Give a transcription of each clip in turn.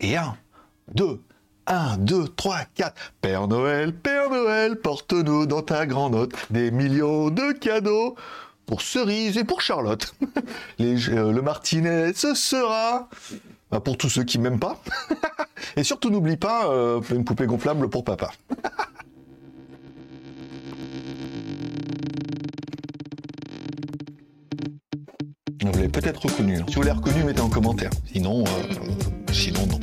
Et 1, 2, 1, 2, 3, 4. Père Noël, Père Noël, porte-nous dans ta grande note des millions de cadeaux pour Cerise et pour Charlotte. Les, euh, le martinet, ce sera bah, pour tous ceux qui m'aiment pas. et surtout, n'oublie pas euh, une poupée gonflable pour papa. Vous l'avez peut-être reconnu. hein. Si vous l'avez reconnu, mettez en commentaire. Sinon, euh, sinon non.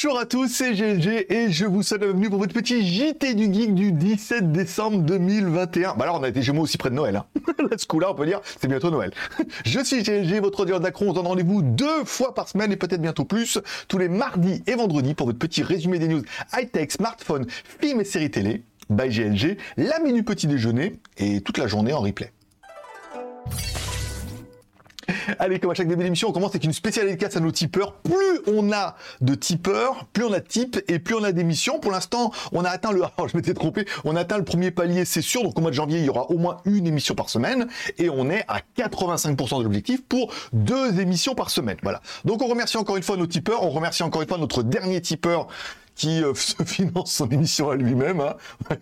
Bonjour à tous, c'est GLG et je vous souhaite la bienvenue pour votre petit JT du Geek du 17 décembre 2021. Bah alors on a été gémeaux aussi près de Noël. Hein. Là, ce coup-là, on peut dire, c'est bientôt Noël. Je suis GLG, votre audience d'accro. On se donne rendez-vous deux fois par semaine et peut-être bientôt plus, tous les mardis et vendredis pour votre petit résumé des news high-tech, smartphone, films et séries télé. By GLG, la menu petit déjeuner et toute la journée en replay. Allez, comme à chaque début d'émission, on commence avec une spéciale dédicace à nos tipeurs. Plus on a de tipeurs, plus on a de types et plus on a d'émissions. Pour l'instant, on a atteint le, oh, je m'étais trompé, on a atteint le premier palier, c'est sûr. Donc au mois de janvier, il y aura au moins une émission par semaine et on est à 85% de l'objectif pour deux émissions par semaine. Voilà. Donc on remercie encore une fois nos tipeurs, on remercie encore une fois notre dernier tipeur qui euh, se finance son émission à lui-même. Hein.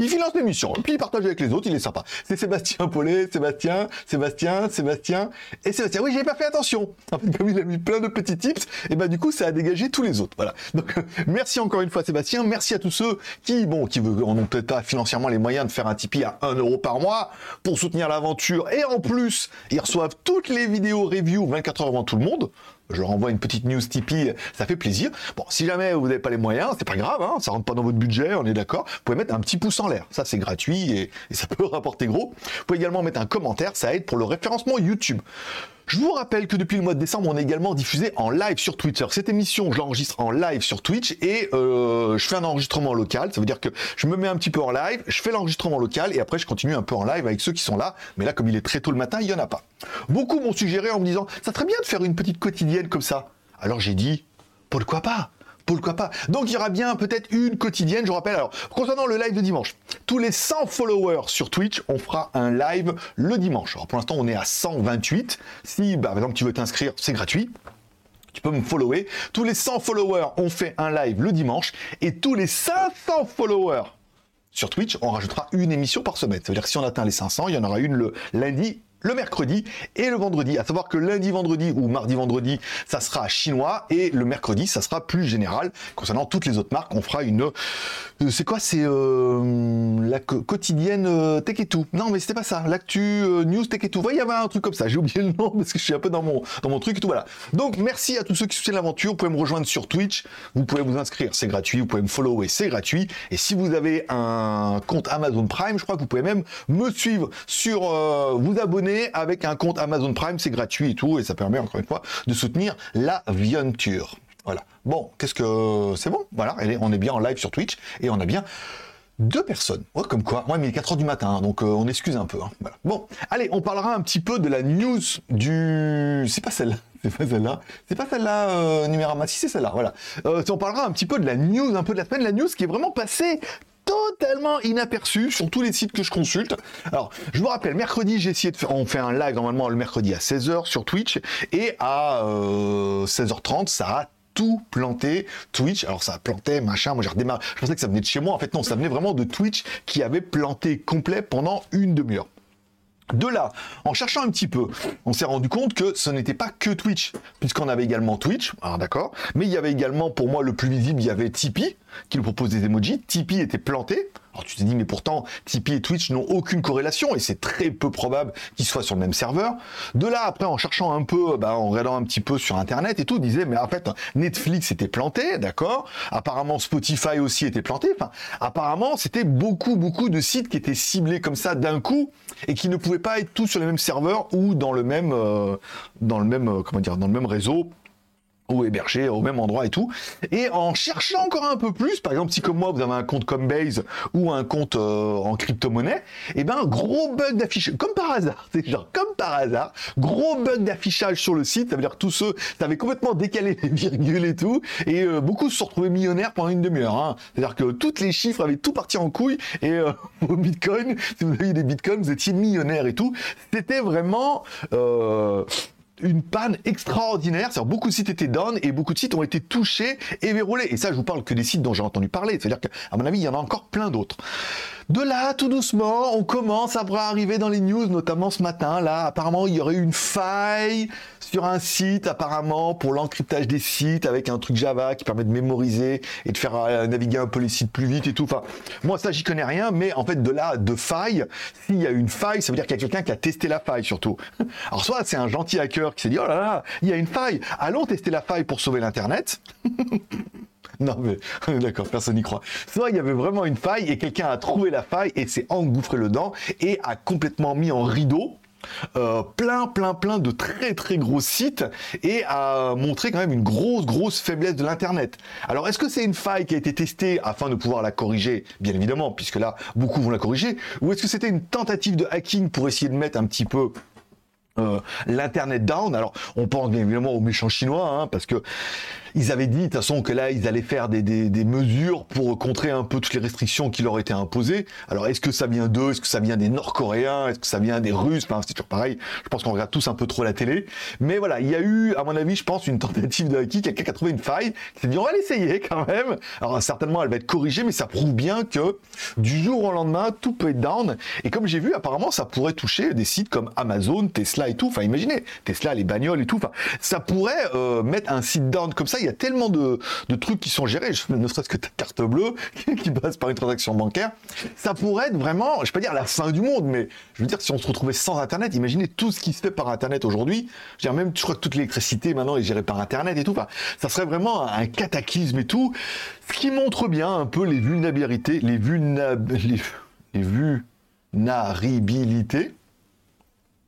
il finance l'émission, puis il partage avec les autres, il est sympa. C'est Sébastien Paulet, Sébastien, Sébastien, Sébastien et Sébastien. Oui, j'ai pas fait attention. En fait, comme il a mis plein de petits tips, et ben du coup, ça a dégagé tous les autres. Voilà. Donc, merci encore une fois, Sébastien. Merci à tous ceux qui, bon, qui veulent, n'ont peut-être pas financièrement les moyens de faire un Tipeee à 1 euro par mois pour soutenir l'aventure. Et en plus, ils reçoivent toutes les vidéos review 24 heures avant tout le monde je leur envoie une petite news Tipeee, ça fait plaisir. Bon, si jamais vous n'avez pas les moyens, c'est pas grave, hein, ça rentre pas dans votre budget, on est d'accord. Vous pouvez mettre un petit pouce en l'air, ça c'est gratuit et ça peut rapporter gros. Vous pouvez également mettre un commentaire, ça aide pour le référencement YouTube. Je vous rappelle que depuis le mois de décembre, on est également diffusé en live sur Twitter. Cette émission, je l'enregistre en live sur Twitch et euh, je fais un enregistrement local. Ça veut dire que je me mets un petit peu en live, je fais l'enregistrement local et après je continue un peu en live avec ceux qui sont là. Mais là, comme il est très tôt le matin, il y en a pas. Beaucoup m'ont suggéré en me disant, ça serait bien de faire une petite quotidienne comme ça. Alors j'ai dit, pourquoi pas? Pourquoi pas Donc il y aura bien peut-être une quotidienne, je rappelle. Alors, concernant le live de dimanche, tous les 100 followers sur Twitch, on fera un live le dimanche. Alors pour l'instant, on est à 128. Si, bah, par exemple, tu veux t'inscrire, c'est gratuit. Tu peux me follower. Tous les 100 followers, on fait un live le dimanche. Et tous les 500 followers sur Twitch, on rajoutera une émission par semaine. Ça veut dire que si on atteint les 500, il y en aura une le lundi le mercredi et le vendredi. À savoir que lundi, vendredi ou mardi, vendredi, ça sera chinois et le mercredi, ça sera plus général. Concernant toutes les autres marques, on fera une. euh, c'est quoi C'est euh, la quotidienne euh, Tech et tout. Non, mais c'était pas ça. L'actu euh, news Tech et tout. Il y avait un truc comme ça. J'ai oublié le nom parce que je suis un peu dans mon dans mon truc et tout. Voilà. Donc merci à tous ceux qui soutiennent l'aventure. Vous pouvez me rejoindre sur Twitch. Vous pouvez vous inscrire, c'est gratuit. Vous pouvez me follower, c'est gratuit. Et si vous avez un compte Amazon Prime, je crois que vous pouvez même me suivre sur vous abonner avec un compte Amazon Prime, c'est gratuit et tout, et ça permet encore une fois de soutenir l'aventure. Voilà. Bon, qu'est-ce que c'est bon? Voilà, on est bien en live sur Twitch et on a bien deux personnes. Ouais, comme quoi. Ouais, mais il est 4 heures du matin, hein, donc euh, on excuse un peu. hein. Bon, allez, on parlera un petit peu de la news du. C'est pas celle-là. C'est pas celle-là. C'est pas celle-là, euh. Si, c'est celle-là. Voilà. Euh, on parlera un petit peu de la news, un peu de la semaine, la news qui est vraiment passée totalement inaperçue sur tous les sites que je consulte. Alors, je vous rappelle, mercredi, j'ai essayé de faire, on fait un live normalement le mercredi à 16h sur Twitch et à euh, 16h30, ça a tout planté Twitch. Alors ça a planté, machin, moi j'ai redémarré. Je pensais que ça venait de chez moi. En fait, non, ça venait vraiment de Twitch qui avait planté complet pendant une demi-heure. De là, en cherchant un petit peu, on s'est rendu compte que ce n'était pas que Twitch, puisqu'on avait également Twitch, alors d'accord, mais il y avait également, pour moi, le plus visible, il y avait Tipeee, qui nous propose des emojis. Tipeee était planté. Alors tu t'es dit, mais pourtant, Tipeee et Twitch n'ont aucune corrélation, et c'est très peu probable qu'ils soient sur le même serveur. De là, après, en cherchant un peu, bah, en regardant un petit peu sur Internet et tout, disait, mais en fait, Netflix était planté, d'accord Apparemment, Spotify aussi était planté. Enfin, apparemment, c'était beaucoup, beaucoup de sites qui étaient ciblés comme ça d'un coup, et qui ne pouvaient pas être tous sur les mêmes serveurs ou dans le même, euh, dans le même, euh, comment dire, dans le même réseau ou hébergé au même endroit et tout. Et en cherchant encore un peu plus, par exemple, si comme moi vous avez un compte Coinbase ou un compte euh, en crypto-monnaie, et eh ben gros bug d'affichage, comme par hasard, c'est genre comme par hasard, gros bug d'affichage sur le site, ça veut dire que tous ceux, ça avait complètement décalé les virgules et tout, et euh, beaucoup se sont retrouvés millionnaires pendant une demi-heure. Hein. C'est-à-dire que tous les chiffres avaient tout parti en couille, et euh, au Bitcoin, si vous aviez des Bitcoins, vous étiez millionnaire et tout. C'était vraiment... Une panne extraordinaire. C'est-à-dire beaucoup de sites étaient down et beaucoup de sites ont été touchés et verrouillés. Et ça, je vous parle que des sites dont j'ai entendu parler. C'est-à-dire qu'à mon avis, il y en a encore plein d'autres. De là, tout doucement, on commence à arriver dans les news, notamment ce matin. Là, apparemment, il y aurait eu une faille sur un site, apparemment, pour l'encryptage des sites avec un truc Java qui permet de mémoriser et de faire euh, naviguer un peu les sites plus vite et tout. Enfin, moi, ça, j'y connais rien, mais en fait, de là, de faille, s'il y a une faille, ça veut dire qu'il y a quelqu'un qui a testé la faille, surtout. Alors, soit c'est un gentil hacker qui s'est dit, oh là là, il y a une faille, allons tester la faille pour sauver l'Internet. Non, mais d'accord, personne n'y croit. Soit il y avait vraiment une faille et quelqu'un a trouvé la faille et s'est engouffré le dent et a complètement mis en rideau euh, plein, plein, plein de très, très gros sites et a montré quand même une grosse, grosse faiblesse de l'Internet. Alors, est-ce que c'est une faille qui a été testée afin de pouvoir la corriger? Bien évidemment, puisque là, beaucoup vont la corriger. Ou est-ce que c'était une tentative de hacking pour essayer de mettre un petit peu euh, l'internet down. Alors, on pense bien évidemment aux méchants chinois, hein, parce que ils avaient dit de toute façon que là, ils allaient faire des, mesures pour contrer un peu toutes les restrictions qui leur étaient imposées. Alors, est-ce que ça vient d'eux? Est-ce que ça vient des Nord-Coréens? Est-ce que ça vient des Russes? Enfin, C'est toujours pareil. Je pense qu'on regarde tous un peu trop la télé. Mais voilà, il y a eu, à mon avis, je pense, une tentative de hacking. Quelqu'un qui a trouvé une faille, qui s'est dit, on va l'essayer quand même. Alors, certainement, elle va être corrigée, mais ça prouve bien que du jour au lendemain, tout peut être down. Et comme j'ai vu, apparemment, ça pourrait toucher des sites comme Amazon, Tesla et tout. Enfin, imaginez, Tesla, les bagnoles et tout. Enfin, ça pourrait euh, mettre un site down comme ça. Il y a tellement de, trucs qui sont gérés, ne serait-ce que ta carte bleue qui passe par une transaction bancaire. Ça pourrait être vraiment, je vais pas dire la fin du monde, mais je veux dire, si on se retrouvait sans Internet, imaginez tout ce qui se fait par Internet aujourd'hui. Je même, je crois que toute l'électricité maintenant est gérée par Internet et tout. Enfin, ça serait vraiment un cataclysme et tout. Ce qui montre bien un peu les vulnérabilités, les, vulnérabilités, les vulnérabilités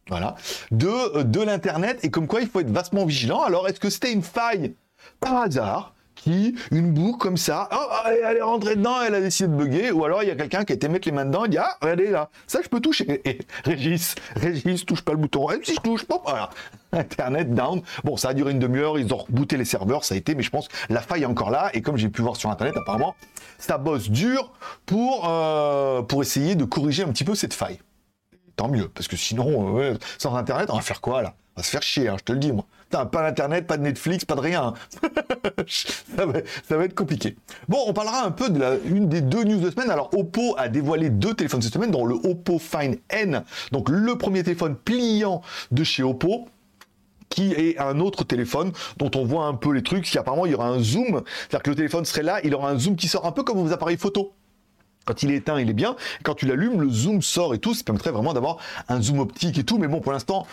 voilà, de, de l'Internet, et comme quoi il faut être vastement vigilant. Alors, est-ce que c'était une faille par hasard qui, une boucle comme ça, oh, elle est rentrée dedans, elle a décidé de bugger, ou alors il y a quelqu'un qui a été mettre les mains dedans et dit Ah, regardez là, ça je peux toucher. Et Régis, Régis, touche pas le bouton. Et si je touche, pas, voilà. Internet down. Bon, ça a duré une demi-heure, ils ont rebooté les serveurs, ça a été, mais je pense la faille est encore là. Et comme j'ai pu voir sur Internet, apparemment, ça bosse dur pour, euh, pour essayer de corriger un petit peu cette faille tant mieux, parce que sinon, euh, sans Internet, on va faire quoi là? On va se faire chier, hein, je te le dis moi. T'as pas d'Internet, pas de Netflix, pas de rien. ça, va, être compliqué. Bon, on parlera un peu de la, une des deux news de semaine. Alors, Oppo a dévoilé deux téléphones cette semaine, dont le Oppo Find N, donc le premier téléphone pliant de chez Oppo qui est un autre téléphone dont on voit un peu les trucs, si apparemment il y aura un zoom, c'est-à-dire que le téléphone serait là, il aura un zoom qui sort un peu comme vos appareils photo. Quand il est éteint, il est bien. Quand tu l'allumes, le zoom sort et tout. Ça permettrait vraiment d'avoir un zoom optique et tout. Mais bon, pour l'instant,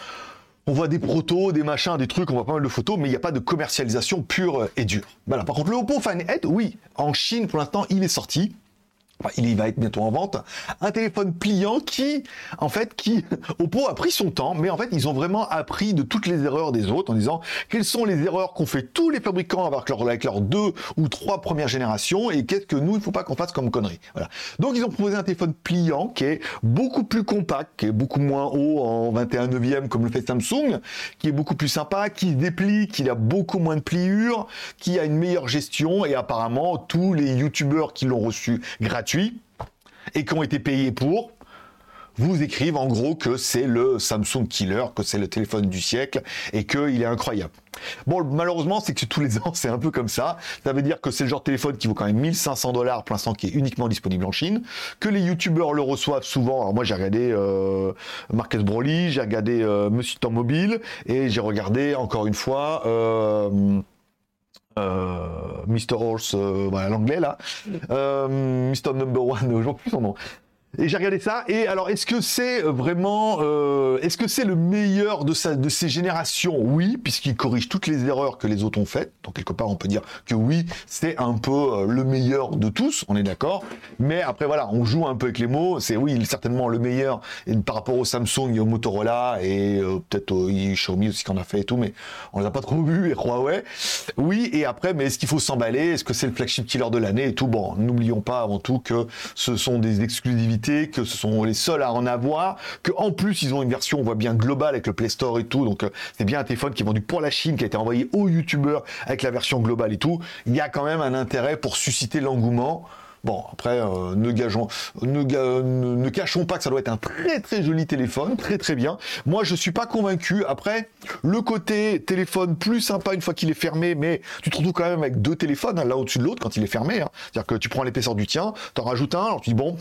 on voit des protos, des machins, des trucs, on voit pas mal de photos, mais il n'y a pas de commercialisation pure et dure. Voilà. Par contre, le Oppo Find N, oui, en Chine, pour l'instant, il est sorti il va être bientôt en vente, un téléphone pliant qui, en fait, qui, Oppo a pris son temps, mais en fait, ils ont vraiment appris de toutes les erreurs des autres en disant quelles sont les erreurs qu'ont fait tous les fabricants avec leurs avec leurs deux ou trois premières générations et qu'est-ce que nous, il ne faut pas qu'on fasse comme connerie. Voilà. Donc, ils ont proposé un téléphone pliant qui est beaucoup plus compact, qui est beaucoup moins haut en 21 neuvième comme le fait Samsung, qui est beaucoup plus sympa, qui se déplie, qui a beaucoup moins de pliures, qui a une meilleure gestion et apparemment, tous les youtubeurs qui l'ont reçu gratuitement et qui ont été payés pour vous écrivent en gros que c'est le Samsung Killer, que c'est le téléphone du siècle et qu'il est incroyable. Bon, malheureusement, c'est que tous les ans, c'est un peu comme ça. Ça veut dire que c'est le genre de téléphone qui vaut quand même 1500 dollars pour l'instant, qui est uniquement disponible en Chine, que les youtubeurs le reçoivent souvent. Alors moi, j'ai regardé euh, Marcus Broly, j'ai regardé euh, Monsieur Temps Mobile, et j'ai regardé encore une fois. Euh, Mr. Horse, euh, voilà l'anglais là, euh, Mr. Number One, je plus son nom. Et j'ai regardé ça. Et alors, est-ce que c'est vraiment, euh, est-ce que c'est le meilleur de, sa, de ces générations? Oui, puisqu'il corrige toutes les erreurs que les autres ont faites. Donc quelque part, on peut dire que oui, c'est un peu euh, le meilleur de tous. On est d'accord. Mais après, voilà, on joue un peu avec les mots. C'est oui, il est certainement le meilleur par rapport au Samsung et au Motorola et euh, peut-être au Xiaomi aussi qu'on a fait et tout, mais on les a pas trop vus et Huawei. Oui, et après, mais est-ce qu'il faut s'emballer? Est-ce que c'est le flagship killer de l'année et tout? Bon, n'oublions pas avant tout que ce sont des exclusivités que ce sont les seuls à en avoir, que en plus ils ont une version, on voit bien globale avec le Play Store et tout, donc euh, c'est bien un téléphone qui est vendu pour la Chine, qui a été envoyé aux youtubeurs avec la version globale et tout. Il y a quand même un intérêt pour susciter l'engouement. Bon, après, euh, ne, gageons, ne, cachons pas que ça doit être un très très joli téléphone, très très bien. Moi, je suis pas convaincu. Après, le côté téléphone plus sympa une fois qu'il est fermé, mais tu te retrouves quand même avec deux téléphones, hein, l'un au-dessus de l'autre quand il est fermé. Hein. C'est-à-dire que tu prends l'épaisseur du tien, t'en rajoutes un, alors tu dis bon,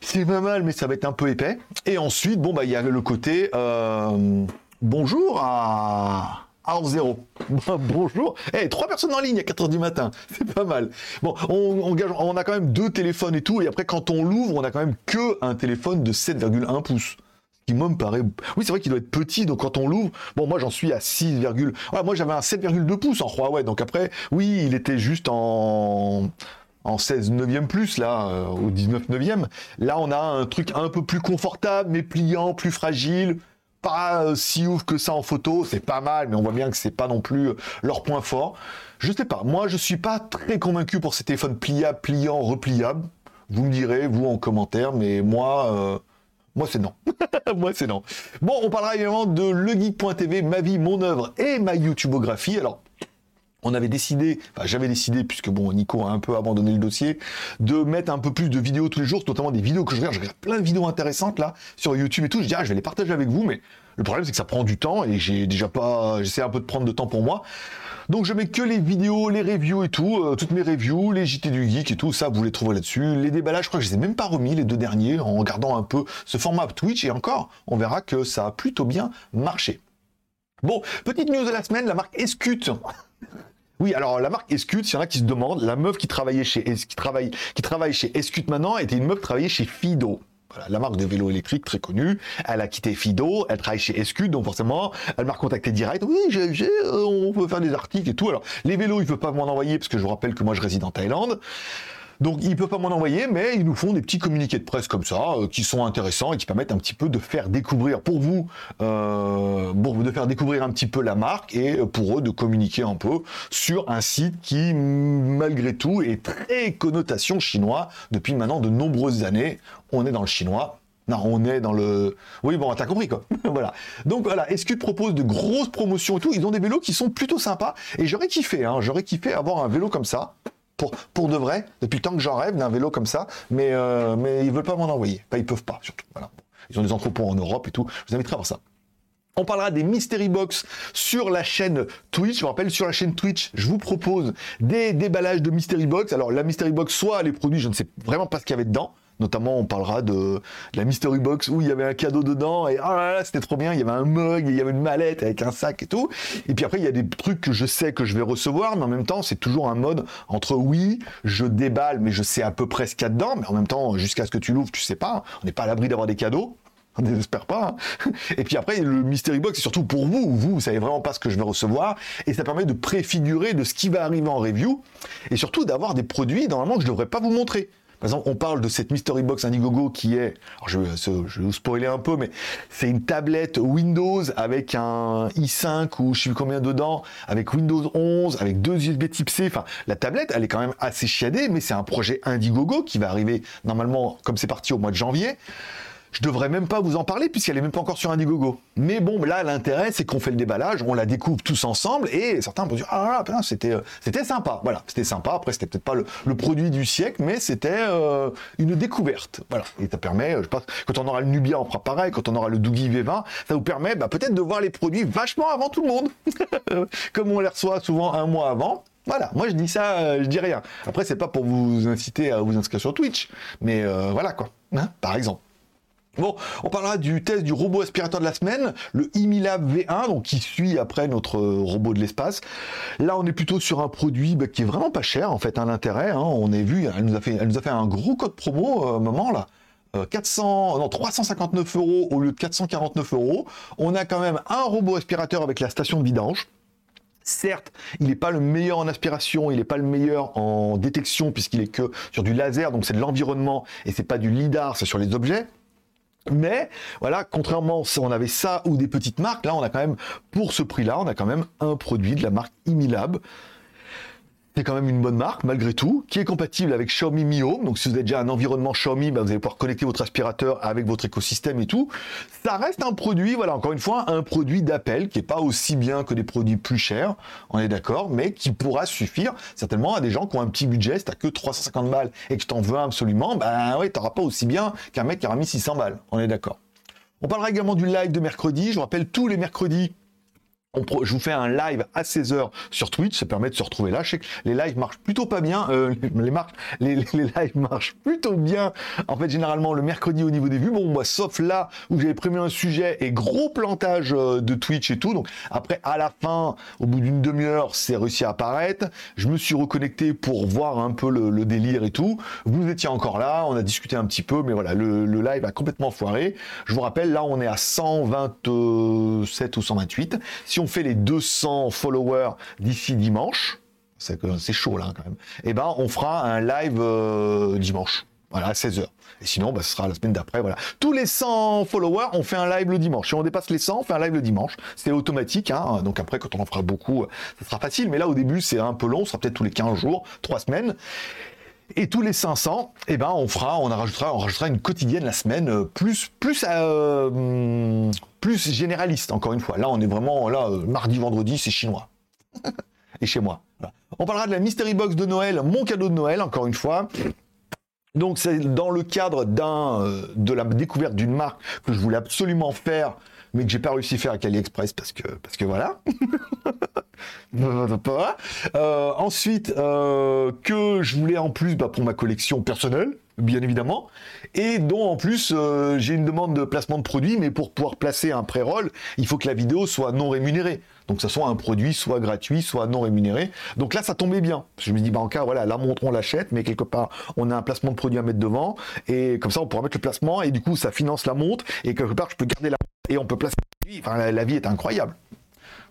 c'est pas mal, mais ça va être un peu épais. Et ensuite, bon, bah, il y a le côté euh, bonjour à. à 0. bonjour. Eh, trois personnes en ligne à 4h du matin. C'est pas mal. Bon, on, on, a quand même deux téléphones et tout. Et après, quand on l'ouvre, on a quand même que un téléphone de 7,1 pouces. Ce qui, moi, me paraît. Oui, c'est vrai qu'il doit être petit. Donc, quand on l'ouvre, bon, moi, j'en suis à 6, moi, j'avais un 7,2 pouces en Huawei. Donc, après, oui, il était juste en en 16 neuvième plus, là, euh, au 19 neuvième. Là, on a un truc un peu plus confortable, mais pliant, plus fragile. Pas euh, si ouf que ça en photo, c'est pas mal, mais on voit bien que c'est pas non plus euh, leur point fort. Je sais pas, moi je suis pas très convaincu pour ces téléphones pliables, pliants, repliables. Vous me direz, vous en commentaire, mais moi, moi c'est non. moi c'est non. Bon, on parlera également de legeek.tv, ma vie, mon œuvre et ma YouTubeographie. Alors, on avait décidé, enfin j'avais décidé, puisque bon, Nico a un peu abandonné le dossier, de mettre un peu plus de vidéos tous les jours, notamment des vidéos que je regarde. Je regarde plein de vidéos intéressantes là, sur YouTube et tout. Je dis, ah, je vais les partager avec vous, mais le problème c'est que ça prend du temps et j'ai déjà pas, j'essaie un peu de prendre de temps pour moi. Donc je mets que les vidéos, les reviews et tout, euh, toutes mes reviews, les JT du geek et tout, ça vous les trouvez là-dessus. Les déballages, je crois que je les ai même pas remis les deux derniers en regardant un peu ce format Twitch et encore, on verra que ça a plutôt bien marché. Bon, petite news de la semaine, la marque Escute oui, alors la marque Escute, s'il y en a qui se demandent, la meuf qui travaillait chez qui qui travaille chez Escute maintenant était une meuf qui travaillait chez Fido. La marque de vélo électrique très connue. Elle a quitté Fido, elle travaille chez Escute, donc forcément, elle m'a recontacté direct. Oui, euh, on peut faire des articles et tout. Alors, les vélos, il ne peut pas m'en envoyer parce que je vous rappelle que moi, je réside en Thaïlande. Donc ils ne peuvent pas m'en envoyer, mais ils nous font des petits communiqués de presse comme ça, euh, qui sont intéressants et qui permettent un petit peu de faire découvrir pour vous, euh, de faire découvrir un petit peu la marque et pour eux de communiquer un peu sur un site qui, malgré tout, est très connotation chinois depuis maintenant de nombreuses années. On est dans le chinois, non, on est dans le. Oui, bon, t'as compris quoi. voilà. Donc voilà, Escute propose de grosses promotions et tout? Ils ont des vélos qui sont plutôt sympas. Et j'aurais kiffé, hein, j'aurais kiffé avoir un vélo comme ça pour, de vrai, depuis le temps que j'en rêve d'un vélo comme ça, mais, euh, mais ils veulent pas m'en envoyer. Enfin, ils peuvent pas, surtout. Voilà. Ils ont des entrepôts en Europe et tout. Je vous inviterai à voir ça. On parlera des Mystery Box sur la chaîne Twitch. Je vous rappelle, sur la chaîne Twitch, je vous propose des déballages de Mystery Box. Alors, la Mystery Box, soit les produits, je ne sais vraiment pas ce qu'il y avait dedans. Notamment, on parlera de, la Mystery Box où il y avait un cadeau dedans et oh là là, c'était trop bien. Il y avait un mug, il y avait une mallette avec un sac et tout. Et puis après, il y a des trucs que je sais que je vais recevoir, mais en même temps, c'est toujours un mode entre oui, je déballe, mais je sais à peu près ce qu'il y a dedans, mais en même temps, jusqu'à ce que tu l'ouvres, tu sais pas. On n'est pas à l'abri d'avoir des cadeaux. On n'espère pas. Hein. Et puis après, le Mystery Box, c'est surtout pour vous. Vous, vous savez vraiment pas ce que je vais recevoir. Et ça permet de préfigurer de ce qui va arriver en review. Et surtout d'avoir des produits, normalement, que je ne devrais pas vous montrer. Par exemple, on parle de cette Mystery Box Indiegogo qui est, je, vais vous spoiler un peu, mais c'est une tablette Windows avec un i5 ou je sais plus combien dedans, avec Windows 11, avec deux USB Type C. Enfin, la tablette, elle est quand même assez chiadée, mais c'est un projet Indiegogo qui va arriver normalement, comme c'est parti au mois de janvier je devrais même pas vous en parler puisqu'elle est même pas encore sur Indiegogo. Mais bon, là, l'intérêt, c'est qu'on fait le déballage, on la découvre tous ensemble et certains vont dire ah là, c'était euh, c'était sympa. Voilà, c'était sympa. Après, c'était peut-être pas le, produit du siècle, mais c'était euh, une découverte. Voilà, et ça permet, je pense, quand on aura le Nubia, on fera pareil. Quand on aura le Doogie V20, ça vous permet bah, peut-être de voir les produits vachement avant tout le monde, comme on les reçoit souvent un mois avant. Voilà, moi je dis ça, euh, je dis rien. Après, c'est pas pour vous inciter à vous inscrire sur Twitch, mais voilà quoi, hein, par exemple. Bon, on parlera du test du robot aspirateur de la semaine, le Imilab V1, donc qui suit après notre euh, robot de l'espace. Là, on est plutôt sur un produit bah, qui est vraiment pas cher en fait. hein, L'intérêt, hein, on a vu, elle nous a fait, elle nous a fait un gros code promo, euh, moment là. 400, non, 359 euros au lieu de 449 euros. On a quand même un robot aspirateur avec la station de vidange. Certes, il n'est pas le meilleur en aspiration, il n'est pas le meilleur en détection puisqu'il est que sur du laser, donc c'est de l'environnement et c'est pas du lidar, c'est sur les objets. Mais voilà, contrairement on avait ça ou des petites marques, là on a quand même, pour ce prix-là, on a quand même un produit de la marque Imilab quand même une bonne marque malgré tout, qui est compatible avec Xiaomi Mi Home. Donc si vous avez déjà un environnement Xiaomi, bah, vous allez pouvoir connecter votre aspirateur avec votre écosystème et tout. Ça reste un produit, voilà, encore une fois, un produit d'appel qui est pas aussi bien que des produits plus chers, on est d'accord, mais qui pourra suffire certainement à des gens qui ont un petit budget. Si t'as que 350 balles et que tu t'en veux absolument, ben oui, t'auras pas aussi bien qu'un mec qui aura mis 600 balles, on est d'accord. On parlera également du live de mercredi. Je vous rappelle tous les mercredis je vous fais un live à 16h sur Twitch, ça permet de se retrouver là. Je sais que les lives marchent plutôt pas bien, euh, les, lives marchent plutôt bien, en fait, généralement le mercredi au niveau des vues. Bon, moi, sauf là où j'avais prévu un sujet et gros plantage euh, de Twitch et tout. Donc, après, à la fin, au bout d'une demi-heure, c'est réussi à apparaître. Je me suis reconnecté pour voir un peu le, délire et tout. Vous étiez encore là, on a discuté un petit peu, mais voilà, le, live a complètement foiré. Je vous rappelle, là, on est à 127 ou 128. Si on fait les 200 followers d'ici dimanche, c'est chaud là quand même, et eh ben on fera un live euh, dimanche. Voilà, à 16h. Et sinon, bah, ce sera la semaine d'après. Voilà. Tous les 100 followers, on fait un live le dimanche. Si on dépasse les 100, on fait un live le dimanche. C'est automatique. Hein. Donc après, quand on en fera beaucoup, ça sera facile. Mais là, au début, c'est un peu long. Ce sera peut-être tous les 15 jours, 3 semaines. Et tous les 500, eh ben, on fera, on rajoutera, on rajoutera une quotidienne la semaine, euh, plus, plus, euh, plus généraliste, encore une fois. Là, on est vraiment, là, euh, mardi, vendredi, c'est chinois. Et chez moi. On parlera de la Mystery Box de Noël, mon cadeau de Noël, encore une fois. Donc, c'est dans le cadre de la découverte d'une marque que je voulais absolument faire mais que j'ai pas réussi à faire avec AliExpress parce que, parce que voilà. euh, ensuite, euh, que je voulais en plus bah, pour ma collection personnelle, bien évidemment, et dont en plus euh, j'ai une demande de placement de produit, mais pour pouvoir placer un pré-roll, il faut que la vidéo soit non rémunérée. Donc ce soit un produit soit gratuit, soit non rémunéré. Donc là, ça tombait bien. Je me dis, bah en cas, voilà, la montre, on l'achète, mais quelque part, on a un placement de produit à mettre devant, et comme ça, on pourra mettre le placement, et du coup, ça finance la montre, et quelque part, je peux garder la et on peut placer la. Enfin, la, vie est incroyable.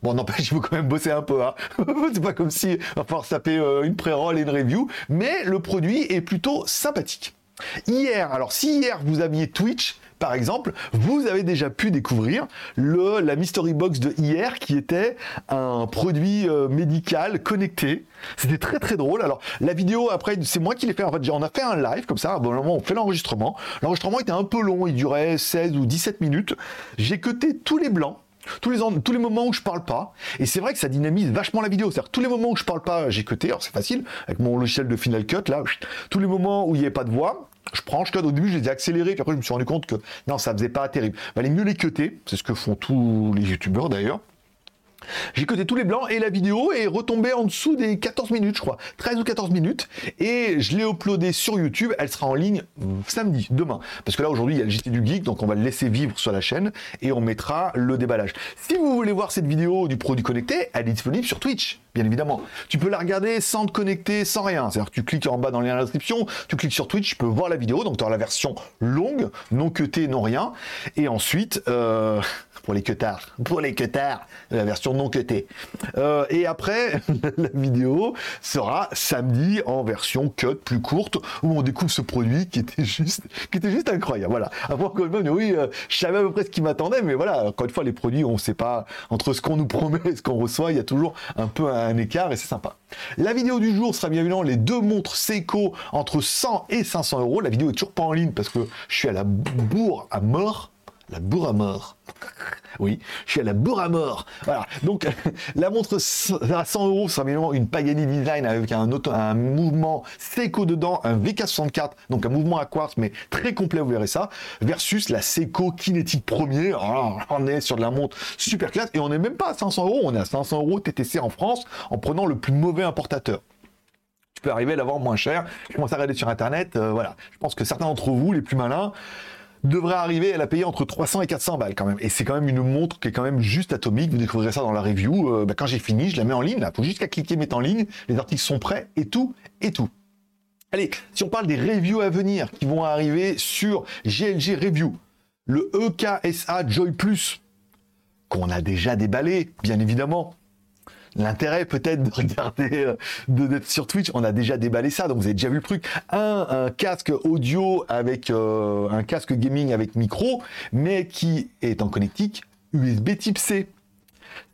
Bon, n'empêche, il faut quand même bosser un peu. Hein. c'est pas comme si on va pouvoir euh, une pré-roll et une review, mais le produit est plutôt sympathique. Hier, alors si hier vous aviez Twitch, par exemple, vous avez déjà pu découvrir le, la Mystery Box de hier qui était un produit euh, médical connecté. C'était très très drôle. Alors la vidéo après c'est moi qui l'ai fait. En fait on a fait un live comme ça. Bon moment on fait l'enregistrement. L'enregistrement était un peu long. Il durait 16 ou 17 minutes. J'ai cuté tous les blancs tous les, moments où je parle pas. Et c'est vrai que ça dynamise vachement la vidéo. C'est-à-dire tous les moments où je parle pas, j'ai cuté. Alors c'est facile avec mon logiciel de Final Cut là. Tous les moments où il n'y avait pas de voix, je prends, je cut. Au début, je les ai accélérés, puis après, je me suis rendu compte que non, ça faisait pas terrible. Il valait mieux les cuter. C'est ce que font tous les youtubeurs d'ailleurs. J'ai coté tous les blancs et la vidéo est retombée en dessous des 14 minutes, je crois. 13 ou 14 minutes. Et je l'ai uploadée sur YouTube. Elle sera en ligne samedi, demain. Parce que là, aujourd'hui, il y a le JT du Geek, donc on va le laisser vivre sur la chaîne et on mettra le déballage. Si vous voulez voir cette vidéo du produit connecté, elle est disponible sur Twitch, bien évidemment. Tu peux la regarder sans te connecter, sans rien. C'est-à-dire que tu cliques en bas dans le lien de la description, tu cliques sur Twitch, tu peux voir la vidéo. Donc tu auras la version longue, non cutée, non rien. Et ensuite, euh, pour les cutards, pour les cutards, la version non cutée. Euh, et après, la vidéo sera samedi en version cut plus courte où on découvre ce produit qui était juste, qui était juste incroyable. Voilà. Après, encore une fois, oui, euh, je savais à peu près ce qui m'attendait, mais voilà, encore une fois, les produits, on ne sait pas entre ce qu'on nous promet et ce qu'on reçoit, il y a toujours un peu un écart et c'est sympa. La vidéo du jour sera bien évidemment les deux montres Seiko entre 100 et 500 euros. La vidéo est toujours pas en ligne parce que je suis à la bourre à mort la bourre à mort. Oui, je suis à la bourre à mort. Voilà. Donc, la montre à 100 euros, c'est une Pagani Design avec un, un mouvement Seiko dedans, un VK64, donc un mouvement à quartz, mais très complet, vous verrez ça, versus la Seiko Kinetic Premier. Oh, on est sur de la montre super classe et on n'est même pas à 500 euros, on est à 500 euros TTC en France en prenant le plus mauvais importateur tu peux arriver à l'avoir moins cher. Je commence à regarder sur internet, euh, voilà. Je pense que certains d'entre vous, les plus malins, devrait arriver à la payer entre 300 et 400 balles quand même. Et c'est quand même une montre qui est quand même juste atomique. Vous découvrirez ça dans la review. Euh, bah, quand j'ai fini, je la mets en ligne. Il faut juste qu'à cliquer, mettre en ligne. Les articles sont prêts et tout, et tout. Allez, si on parle des reviews à venir qui vont arriver sur GLG Review, le EKSA Joy Plus, qu'on a déjà déballé, bien évidemment. L'intérêt peut-être de regarder, euh, d'être sur Twitch, on a déjà déballé ça, donc vous avez déjà vu le truc. Un, casque audio avec euh, un casque gaming avec micro, mais qui est en connectique USB type C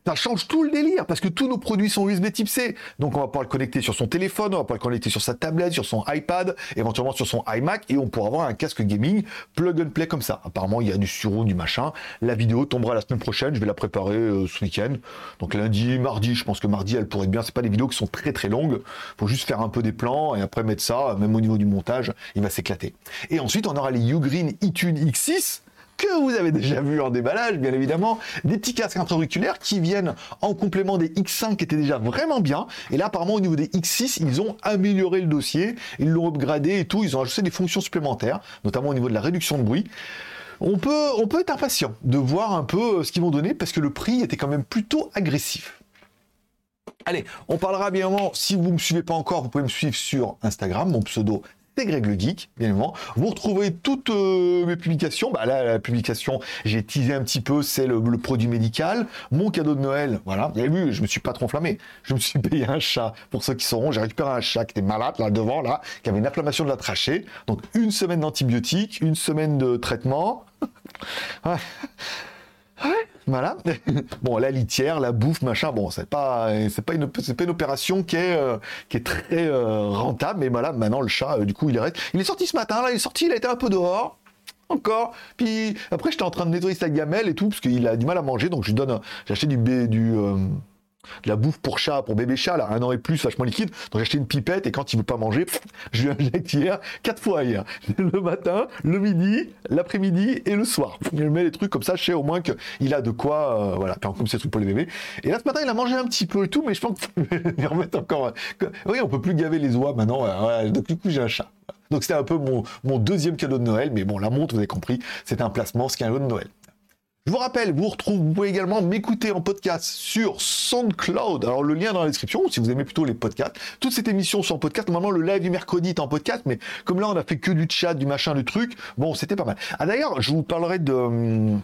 ça change tout le délire parce que tous nos produits sont USB type C. Donc on va pouvoir le connecter sur son téléphone, on va pouvoir le connecter sur sa tablette, sur son iPad, éventuellement sur son iMac et on pourra avoir un casque gaming plug and play comme ça. Apparemment, il y a du suro, du machin. La vidéo tombera la semaine prochaine, je vais la préparer euh, ce week-end. Donc lundi, mardi, je pense que mardi elle pourrait être bien. C'est pas des vidéos qui sont très très longues. Faut juste faire un peu des plans et après mettre ça, même au niveau du montage, il va s'éclater. Et ensuite, on aura les Ugreen iTunes X6 que vous avez déjà vu en déballage, bien évidemment, des petits casques intra-auriculaires qui viennent en complément des X5 qui étaient déjà vraiment bien. Et là, apparemment, au niveau des X6, ils ont amélioré le dossier, ils l'ont upgradé et tout, ils ont ajouté des fonctions supplémentaires, notamment au niveau de la réduction de bruit. On peut, être impatient de voir un peu ce qu'ils vont donner parce que le prix était quand même plutôt agressif. Allez, on parlera bien évidemment, si vous ne me suivez pas encore, vous pouvez me suivre sur Instagram, mon pseudo Greg le Geek, bien évidemment. Vous retrouvez toutes euh, mes publications. Bah là, la publication, j'ai teasé un petit peu, c'est le, produit médical. Mon cadeau de Noël, voilà. Vous avez vu, je me suis pas trop enflammé. Je me suis payé un chat. Pour ceux qui sauront, j'ai récupéré un chat qui était malade, là, devant, là, qui avait une inflammation de la trachée. Donc, une semaine d'antibiotiques, une semaine de traitement. ouais. Voilà. bon, la litière, la bouffe, machin, bon, c'est pas, c'est pas une, opération qui est, euh, qui est très euh, rentable, mais voilà, maintenant le chat, euh, du coup, il est, il est sorti ce matin, là, il est sorti, il a été un peu dehors. Encore. Puis après, j'étais en train de nettoyer sa gamelle et tout, parce qu'il a du mal à manger, donc je lui donne, j'ai acheté du, du de la bouffe pour chat, pour bébé chat, là, un an et plus, vachement liquide. Donc j'ai acheté une pipette et quand il veut pas manger, je lui injecte hier, quatre fois hier. Le matin, le midi, l'après-midi et le soir. Je mets des trucs comme ça, je sais au moins qu'il a de quoi, euh, voilà, comme c'est truc pour les bébés. Et là, ce matin, il a mangé un petit peu et tout, mais je pense qu'il remettre encore. Oui, on peut plus gaver les oies maintenant. donc du coup, j'ai un chat. Donc c'était un peu mon, mon, deuxième cadeau de Noël, mais bon, la montre, vous avez compris, c'est un placement, ce qui est un cadeau de Noël. Je vous rappelle, vous, retrouvez, vous pouvez également m'écouter en podcast sur SoundCloud. Alors le lien dans la description, si vous aimez plutôt les podcasts. Toutes cette émission sont en podcast. Normalement, le live du mercredi est en podcast, mais comme là, on a fait que du chat, du machin, du truc, bon, c'était pas mal. Ah d'ailleurs, je vous parlerai de...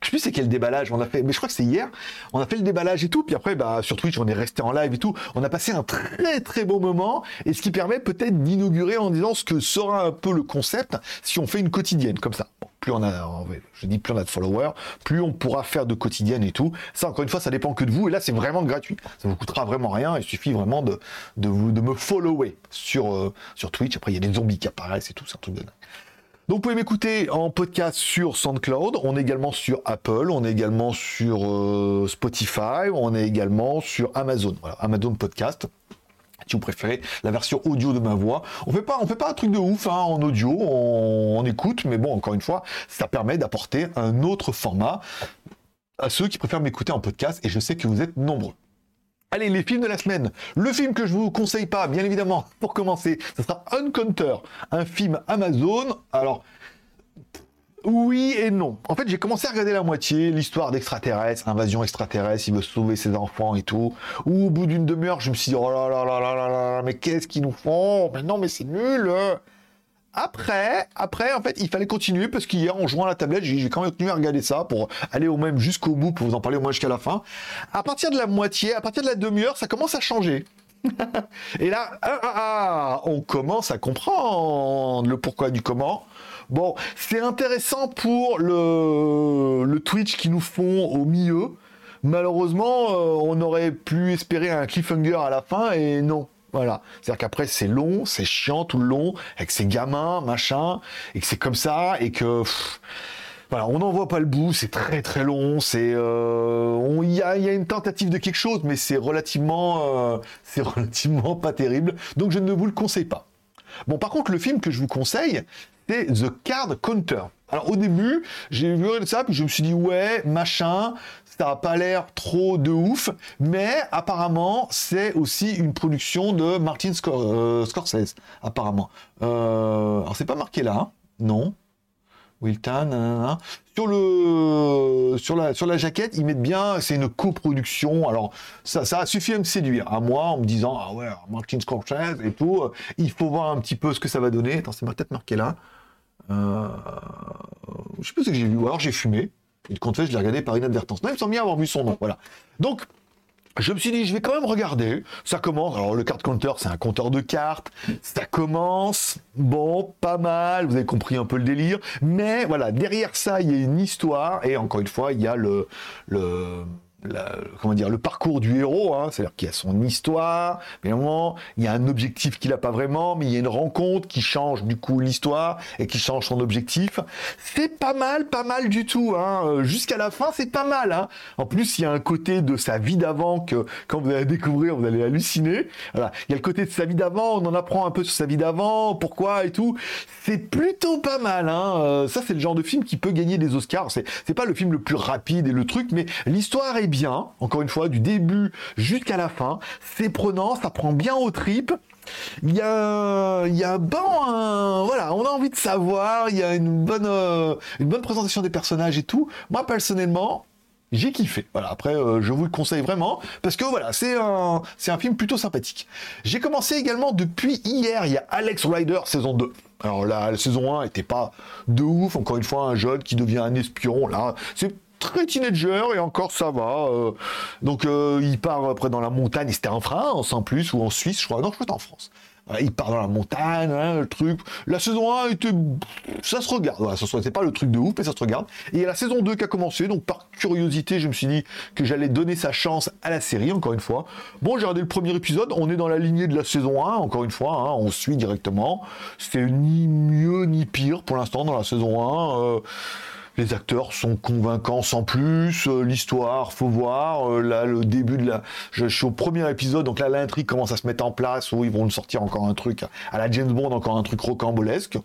Je sais plus c'est quel déballage on a fait, mais je crois que c'est hier. On a fait le déballage et tout, puis après, bah, sur Twitch, on est resté en live et tout. On a passé un très très beau moment, et ce qui permet peut-être d'inaugurer en disant ce que sera un peu le concept si on fait une quotidienne comme ça plus on a, je dis plus on a de followers, plus on pourra faire de quotidienne et tout. Ça, encore une fois, ça dépend que de vous. Et là, c'est vraiment gratuit. Ça vous coûtera vraiment rien. Il suffit vraiment de, de, vous, de me follower sur, euh, sur Twitch. Après, il y a des zombies qui apparaissent et tout. C'est un truc de. Donc vous pouvez m'écouter en podcast sur SoundCloud, on est également sur Apple, on est également sur euh, Spotify, on est également sur Amazon, voilà, Amazon Podcast. Si vous préférez la version audio de ma voix. On fait pas, on fait pas un truc de ouf hein, en audio, on, écoute, mais bon, encore une fois, ça permet d'apporter un autre format à ceux qui préfèrent m'écouter en podcast, et je sais que vous êtes nombreux. Allez, les films de la semaine. Le film que je vous conseille pas, bien évidemment, pour commencer, ce sera Uncounter, un film Amazon. Alors, oui et non. En fait, j'ai commencé à regarder la moitié, l'histoire d'extraterrestres, invasion extraterrestre, il veut sauver ses enfants et tout. Ou au bout d'une demi-heure, je me suis dit, oh là là là là là là, mais qu'est-ce qu'ils nous font? Mais non, mais c'est nul après, après, en fait, il fallait continuer parce qu'hier, en jouant à la tablette, j'ai quand même continué à regarder ça pour aller au même jusqu'au bout, pour vous en parler au moins jusqu'à la fin. À partir de la moitié, à partir de la demi-heure, ça commence à changer. Et là, ah, ah, ah, on commence à comprendre le pourquoi du comment. Bon, c'est intéressant pour le, le Twitch qui nous font au milieu. Malheureusement, euh, on aurait pu espérer un cliffhanger à la fin et non. Voilà. C'est-à-dire qu'après, c'est long, c'est chiant tout le long, avec ses gamins, machin, et que c'est comme ça, et que. voilà, on n'en voit pas le bout, c'est très très long, c'est. Euh, il y, a, une tentative de quelque chose, mais c'est relativement. Euh, c'est relativement pas terrible. Donc je ne vous le conseille pas. Bon, par contre, le film que je vous conseille, The Card Counter. Alors au début, j'ai vu ça, puis je me suis dit ouais, machin, ça n'a pas l'air trop de ouf, mais apparemment c'est aussi une production de Martin euh, Scorsese, apparemment. Euh, alors c'est pas marqué là, hein non. Wilton, sur la, sur la jaquette, ils mettent bien, c'est une coproduction. Alors, ça, ça a suffi à me séduire, à moi, en me disant, ah ouais, Martin Scorsese et tout, euh, il faut voir un petit peu ce que ça va donner. Attends, c'est peut-être marqué là. Euh, je sais pas ce que j'ai vu, ou alors j'ai fumé. Et de compte fait, je l'ai regardé par inadvertance? Non, il semble bien avoir vu son nom, voilà. Donc, je me suis dit, je vais quand même regarder. Ça commence. Alors, le card counter, c'est un compteur de cartes. Ça commence. Bon, pas mal. Vous avez compris un peu le délire. Mais voilà, derrière ça, il y a une histoire. Et encore une fois, il y a le, le comment dire, le parcours du héros, hein, c'est-à-dire qu'il y a son histoire, mais il y a un objectif qu'il n'a pas vraiment, mais il y a une rencontre qui change du coup l'histoire et qui change son objectif. C'est pas mal, pas mal du tout. Hein. Euh, jusqu'à la fin, c'est pas mal. Hein. En plus, il y a un côté de sa vie d'avant que quand vous allez découvrir, vous allez halluciner. Voilà. Il y a le côté de sa vie d'avant, on en apprend un peu sur sa vie d'avant, pourquoi et tout. C'est plutôt pas mal. Euh, ça, c'est le genre de film qui peut gagner des Oscars. C'est pas le film le plus rapide et le truc, mais l'histoire est bien, encore une fois, du début jusqu'à la fin. C'est prenant, ça prend bien aux tripes. Il y a, y a bon, voilà, on a envie de savoir. Il y a une bonne, euh, une bonne présentation des personnages et tout. Moi personnellement, j'ai kiffé. Voilà. Après, euh, je vous le conseille vraiment parce que voilà, c'est un, un film plutôt sympathique. J'ai commencé également depuis hier. Il y a Alex Rider saison 2. Alors là, la saison 1 était pas de ouf. Encore une fois, un jeune qui devient un espion. Là, c'est très teenager et encore ça va. Euh. donc euh, il part après dans la montagne, c'était en France en plus ou en Suisse, je crois. Non, je crois en France. il part dans la montagne, hein, le truc. La saison 1 était, ça se regarde. Voilà, c'est pas le truc de ouf, mais ça se regarde. Et il y a la saison 2 qui a commencé, donc par curiosité, je me suis dit que j'allais donner sa chance à la série, encore une fois. Bon, j'ai regardé le premier épisode, on est dans la lignée de la saison 1, encore une fois, hein, on suit directement. C'est ni mieux ni pire pour l'instant dans la saison 1 les acteurs sont convaincants sans plus, euh, l'histoire, faut voir, euh, là le début de la... Je, suis au premier épisode, donc là l'intrigue commence à se mettre en place, où ils vont nous sortir encore un truc, à la James Bond, encore un truc rocambolesque.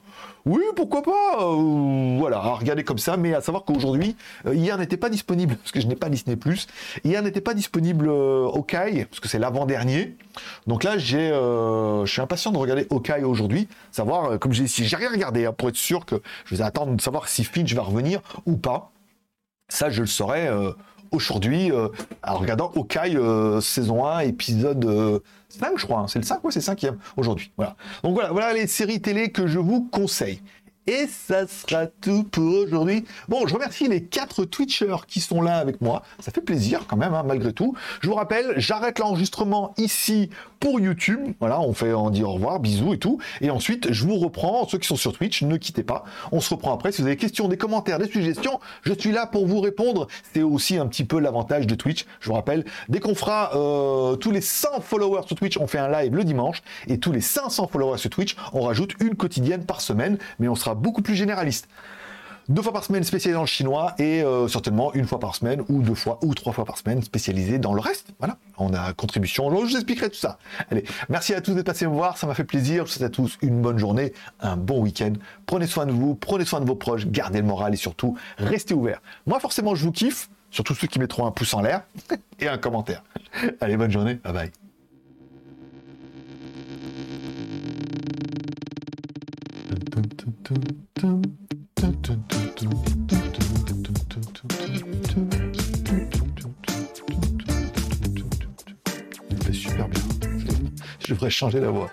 Oui, pourquoi pas euh, Voilà, à regarder comme ça, mais à savoir qu'aujourd'hui, hier n'était pas disponible, parce que je n'ai pas Disney+, hier n'était pas disponible Hawkeye, parce que c'est l'avant-dernier, donc là j'ai, je suis impatient de regarder Hawkeye aujourd'hui, savoir, comme j'ai j'ai rien regardé, hein, pour être sûr que je vais attendre de savoir si Finch va revenir, ou pas. Ça, je le saurai euh, aujourd'hui euh, en regardant Hawkeye euh, saison 1, épisode 5, je crois. Hein. C'est le 5, ouais, c'est 5 aujourd'hui. Voilà. Donc voilà, voilà les séries télé que je vous conseille. Et ça sera tout pour aujourd'hui. Bon, je remercie les quatre Twitchers qui sont là avec moi. Ça fait plaisir quand même, hein, malgré tout. Je vous rappelle, j'arrête l'enregistrement ici pour YouTube. Voilà, on fait, on dit au revoir, bisous et tout. Et ensuite, je vous reprends. Ceux qui sont sur Twitch, ne quittez pas. On se reprend après. Si vous avez des questions, des commentaires, des suggestions, je suis là pour vous répondre. C'est aussi un petit peu l'avantage de Twitch. Je vous rappelle, dès qu'on fera euh, tous les 100 followers sur Twitch, on fait un live le dimanche. Et tous les 500 followers sur Twitch, on rajoute une quotidienne par semaine. Mais on sera beaucoup plus généraliste. Deux fois par semaine spécialisé dans le chinois et euh, certainement une fois par semaine ou deux fois ou trois fois par semaine spécialisé dans le reste. Voilà, on a contribution. Je vous expliquerai tout ça. Allez, merci à tous d'être passés me voir, ça m'a fait plaisir. Je vous souhaite à tous une bonne journée, un bon week-end. Prenez soin de vous, prenez soin de vos proches, gardez le moral et surtout restez ouverts. Moi forcément je vous kiffe, surtout ceux qui mettront un pouce en l'air et un commentaire. Allez, bonne journée, bye bye. Super bien. Je devrais changer la voix.